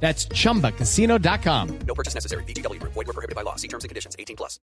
That's chumbacasino.com. No purchase necessary. BGW. Void were prohibited by law. See terms and conditions. 18 plus.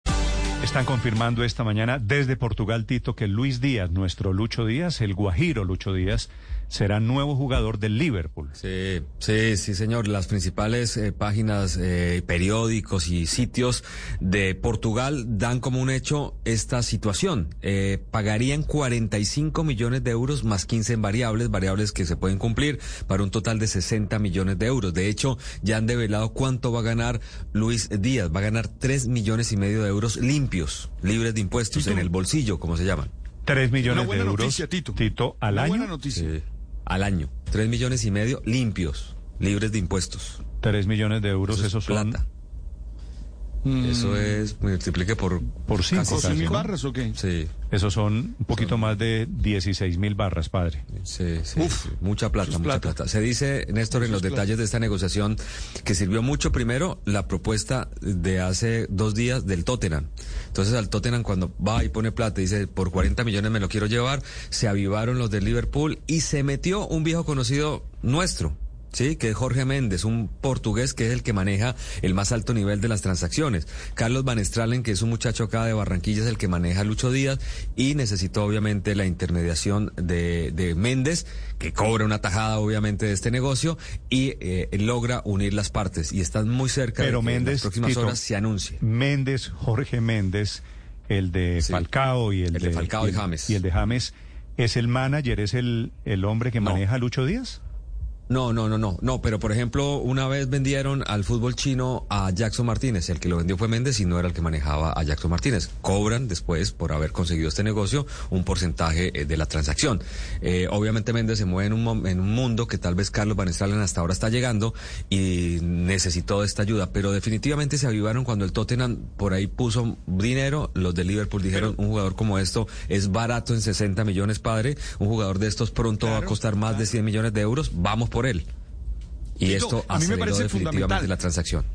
Están confirmando esta mañana desde Portugal, Tito, que Luis Díaz, nuestro Lucho Díaz, el guajiro Lucho Díaz, será nuevo jugador del Liverpool. Sí, sí, sí, señor. Las principales eh, páginas, eh, periódicos y sitios de Portugal dan como un hecho esta situación. Eh, pagarían 45 millones de euros más 15 en variables, variables que se pueden cumplir para un total de 60 millones de euros. De hecho, ya han develado cuánto va a ganar Luis Díaz. Va a ganar 3 millones y medio de euros limpios, libres de impuestos, en el bolsillo, como se llaman. 3 millones Una buena de euros, noticia, Tito. al Una año. buena noticia. Sí, al año. 3 millones y medio limpios, libres de impuestos. 3 millones de euros, Eso es son plata. Eso es, multiplique por, Por cinco, casi casi, ¿Cien mil cinco. barras o qué? Sí, Esos son un poquito más de 16 mil barras, padre. sí, sí, Uf, sí. Mucha plata, eso mucha plata. plata. Se dice, Néstor, en Eso los es detalles de esta negociación que sirvió mucho primero la propuesta de hace dos días del Tottenham. Entonces al Tottenham cuando va y pone plata y dice, por 40 millones me lo quiero llevar, se avivaron los del Liverpool y se metió un viejo conocido nuestro. Sí, que es Jorge Méndez, un portugués que es el que maneja el más alto nivel de las transacciones. Carlos Van Stralen, que es un muchacho acá de Barranquilla, es el que maneja Lucho Díaz y necesitó obviamente la intermediación de, de Méndez, que cobra una tajada obviamente de este negocio y eh, logra unir las partes. Y están muy cerca Pero de que en Méndez, las próximas Tito, horas se anuncie. Méndez, Jorge Méndez, el de Sí. Falcao y el, El de Falcao y James. Y el de James, ¿es el manager, es el, el hombre que No. maneja Lucho Díaz? No, no, no, no, no, pero por ejemplo, una vez vendieron al fútbol chino a Jackson Martínez, el que lo vendió fue Méndez y no era el que manejaba a Jackson Martínez. Cobran después, por haber conseguido este negocio, un porcentaje eh, de la transacción. Eh, obviamente Méndez se mueve en un, mom- en un mundo que tal vez Carlos Van Stralen hasta ahora está llegando y necesitó de esta ayuda, pero definitivamente se avivaron cuando el Tottenham por ahí puso dinero, los de Liverpool dijeron, un jugador como esto es barato en 60 millones, padre, un jugador de estos pronto va a costar más de 100 millones de euros, vamos por él. Y Tito, esto a mí me parece definitivamente fundamental. la transacción.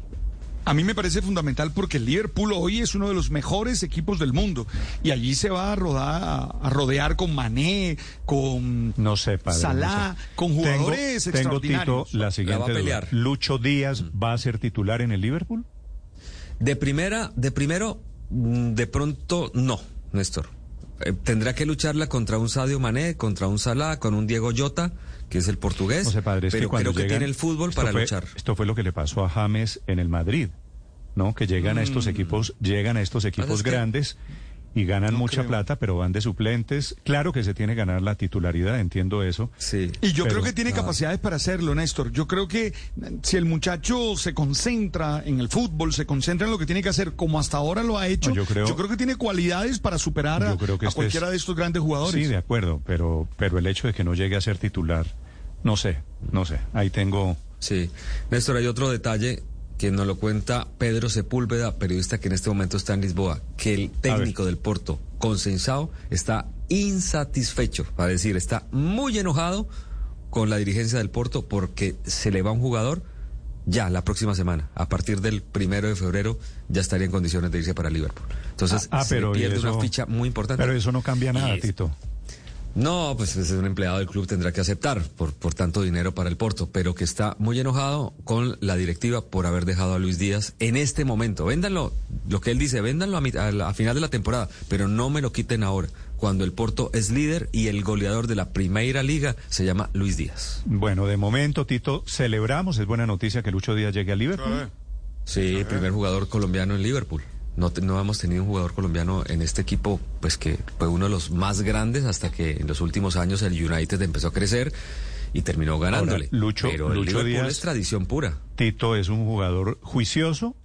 A mí me parece fundamental porque el Liverpool hoy es uno de los mejores equipos del mundo y allí se va a rodar, a, rodear con Mané, con No sé, padre. Salah, no sé. con jugadores Tengo, tengo Tito, extraordinarios. la siguiente va a duda. pelear. ¿Lucho Díaz va a ser titular en el Liverpool? De primera, de primero, mm, de pronto no, Néstor. Eh, tendrá que lucharla contra un Sadio Mané, contra un Salah, con un Diego Jota, que es el portugués. Padre, es pero que creo que tiene el fútbol para fue- luchar. Esto fue lo que le pasó a James en el Madrid, ¿no? Que llegan a estos equipos, llegan a estos equipos Mm. que- grandes y ganan No mucha creo. plata, pero van de suplentes. Claro que se tiene que ganar la titularidad, entiendo eso. Sí. Y yo Pero- creo que tiene capacidades para hacerlo, Néstor. Yo creo que eh, si el muchacho se concentra en el fútbol, se concentra en lo que tiene que hacer, como hasta ahora lo ha hecho, No, yo creo- que tiene cualidades para superar a, Yo creo que a este cualquiera es- de estos grandes jugadores. Sí, de acuerdo, pero, pero el hecho de que no llegue a ser titular, no sé, no sé. Ahí tengo... Sí. Néstor, hay otro detalle que nos lo cuenta Pedro Sepúlveda, periodista que en este momento está en Lisboa, que el técnico del Porto, Consensao, está insatisfecho, para decir, está muy enojado con la dirigencia del Porto porque se le va un jugador ya la próxima semana. A partir del primero de febrero ya estaría en condiciones de irse para Liverpool. Entonces Ah, ah, se pero pierde eso- una ficha muy importante. Pero eso no cambia nada, Y- Tito. No, pues es un empleado del club tendrá que aceptar por, por tanto dinero para el Porto, pero que está muy enojado con la directiva por haber dejado a Luis Díaz en este momento. Véndanlo, lo que él dice, véndanlo a, mi- a la- a final de la temporada, pero no me lo quiten ahora, cuando el Porto es líder y el goleador de la Primera Liga se llama Luis Díaz. Bueno, de momento, Tito, celebramos, es buena noticia que Lucho Díaz llegue a Liverpool. Sí, primer jugador colombiano en Liverpool. No, te- no hemos tenido un jugador colombiano en este equipo, pues que fue uno de los más grandes hasta que en los últimos años el United empezó a crecer y terminó ganándole. Lucho- Pero el Lucho Díaz- es tradición pura. Tito es un jugador juicioso,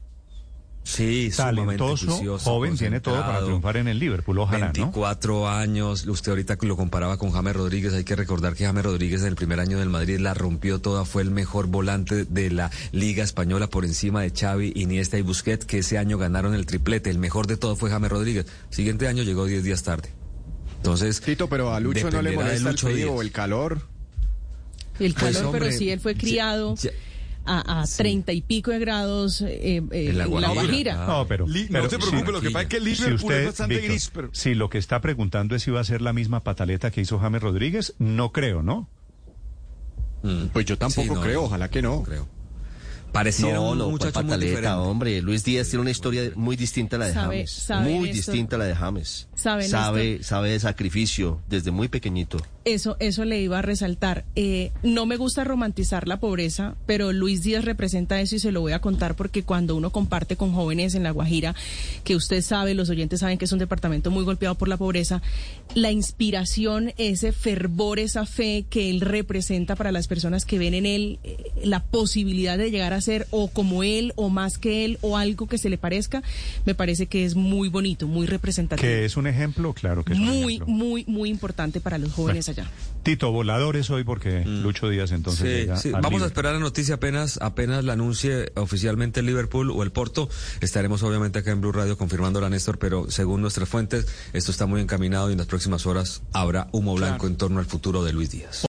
Sí, sumamente talentoso, joven, tiene todo para triunfar en el Liverpool, ojalá, ¿no? 24 años, usted ahorita lo comparaba con James Rodríguez, hay que recordar que James Rodríguez en el primer año del Madrid la rompió toda, fue el mejor volante de la Liga Española por encima de Xavi, Iniesta y Busquets, que ese año ganaron el triplete, el mejor de todo fue James Rodríguez. Siguiente año llegó 10 días tarde. Entonces, Tito, pero a Lucho no le molesta el frío o el calor. El Pues, calor, hombre, pero sí, él fue criado ya- a, a 30 y pico de grados eh, eh, la Guajira. Ah. No, pero, Li- pero no se preocupe, si- lo que pasa es que el si Liverpool usted, es bastante Víctor, gris, pero... si lo que está preguntando es si va a ser la misma pataleta que hizo James Rodríguez, no creo, ¿no? Mm. Pues yo tampoco Sí, no, creo, no, ojalá que no. creo. Pareciera No, un no, muchacho cuál muy pataleta, diferente. hombre. Luis Díaz tiene una historia muy distinta a la de Sabe- James. sabe, muy distinta a la de James. Sabe, sabe de sacrificio desde muy pequeñito. Eso, eso le iba a resaltar. Eh, no me gusta romantizar la pobreza, pero Luis Díaz representa eso y se lo voy a contar porque cuando uno comparte con jóvenes en La Guajira, que usted sabe, los oyentes saben que es un departamento muy golpeado por la pobreza, la inspiración, ese fervor, esa fe que él representa para las personas que ven en él eh, la posibilidad de llegar a ser o como él o más que él o algo que se le parezca, me parece que es muy bonito, muy representativo. Que es un ejemplo, claro que es un muy, ejemplo. muy, muy importante para los jóvenes allá. Tito, voladores hoy porque Lucho Díaz entonces Sí, llega sí. Vamos a esperar la noticia apenas, apenas la anuncie oficialmente el Liverpool o el Porto. Estaremos obviamente acá en Blue Radio confirmándola, Néstor, pero según nuestras fuentes, esto está muy encaminado y en las próximas horas habrá humo blanco en torno al futuro de Luis Díaz.